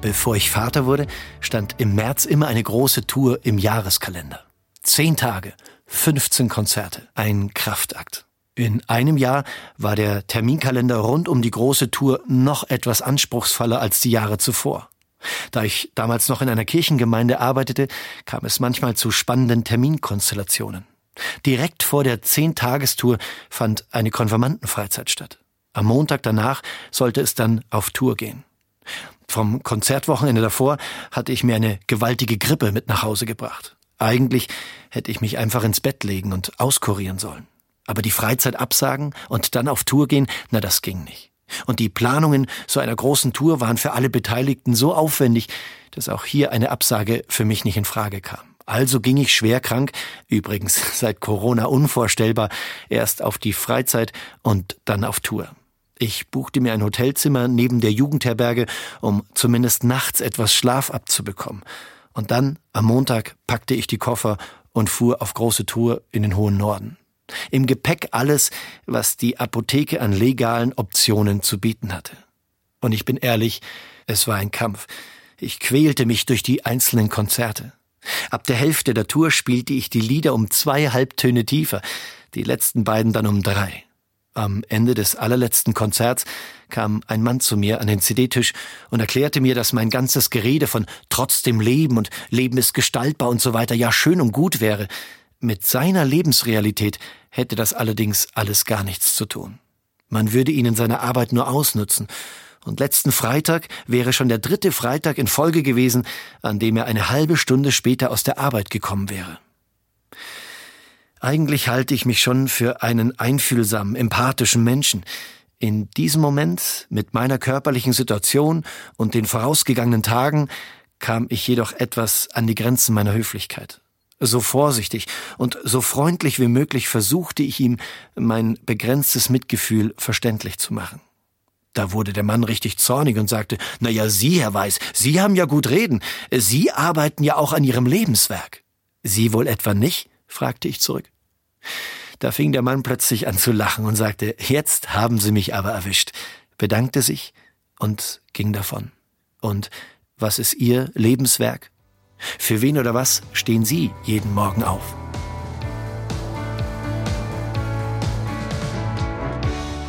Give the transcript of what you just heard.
Bevor ich Vater wurde, stand im März immer eine große Tour im Jahreskalender. Zehn Tage, 15 Konzerte, ein Kraftakt. In einem Jahr war der Terminkalender rund um die große Tour noch etwas anspruchsvoller als die Jahre zuvor. Da ich damals noch in einer Kirchengemeinde arbeitete, kam es manchmal zu spannenden Terminkonstellationen. Direkt vor der Zehn-Tagestour fand eine Konfirmandenfreizeit statt. Am Montag danach sollte es dann auf Tour gehen. Vom Konzertwochenende davor hatte ich mir eine gewaltige Grippe mit nach Hause gebracht. Eigentlich hätte ich mich einfach ins Bett legen und auskurieren sollen. Aber die Freizeit absagen und dann auf Tour gehen, na das ging nicht. Und die Planungen so einer großen Tour waren für alle Beteiligten so aufwendig, dass auch hier eine Absage für mich nicht in Frage kam. Also ging ich schwer krank, übrigens seit Corona unvorstellbar, erst auf die Freizeit und dann auf Tour. Ich buchte mir ein Hotelzimmer neben der Jugendherberge, um zumindest nachts etwas Schlaf abzubekommen. Und dann, am Montag, packte ich die Koffer und fuhr auf große Tour in den hohen Norden. Im Gepäck alles, was die Apotheke an legalen Optionen zu bieten hatte. Und ich bin ehrlich, es war ein Kampf. Ich quälte mich durch die einzelnen Konzerte. Ab der Hälfte der Tour spielte ich die Lieder um zwei Halbtöne tiefer, die letzten beiden dann um drei. Am Ende des allerletzten Konzerts kam ein Mann zu mir an den CD-Tisch und erklärte mir, dass mein ganzes Gerede von trotzdem Leben und Leben ist gestaltbar und so weiter ja schön und gut wäre. Mit seiner Lebensrealität hätte das allerdings alles gar nichts zu tun. Man würde ihn in seiner Arbeit nur ausnutzen. Und letzten Freitag wäre schon der dritte Freitag in Folge gewesen, an dem er eine halbe Stunde später aus der Arbeit gekommen wäre. Eigentlich halte ich mich schon für einen einfühlsamen, empathischen Menschen. In diesem Moment, mit meiner körperlichen Situation und den vorausgegangenen Tagen, kam ich jedoch etwas an die Grenzen meiner Höflichkeit. So vorsichtig und so freundlich wie möglich versuchte ich ihm mein begrenztes Mitgefühl verständlich zu machen. Da wurde der Mann richtig zornig und sagte, na ja, Sie, Herr Weiß, Sie haben ja gut reden. Sie arbeiten ja auch an Ihrem Lebenswerk. Sie wohl etwa nicht? Fragte ich zurück. Da fing der Mann plötzlich an zu lachen und sagte, jetzt haben Sie mich aber erwischt, bedankte sich und ging davon. Und was ist Ihr Lebenswerk? Für wen oder was stehen Sie jeden Morgen auf?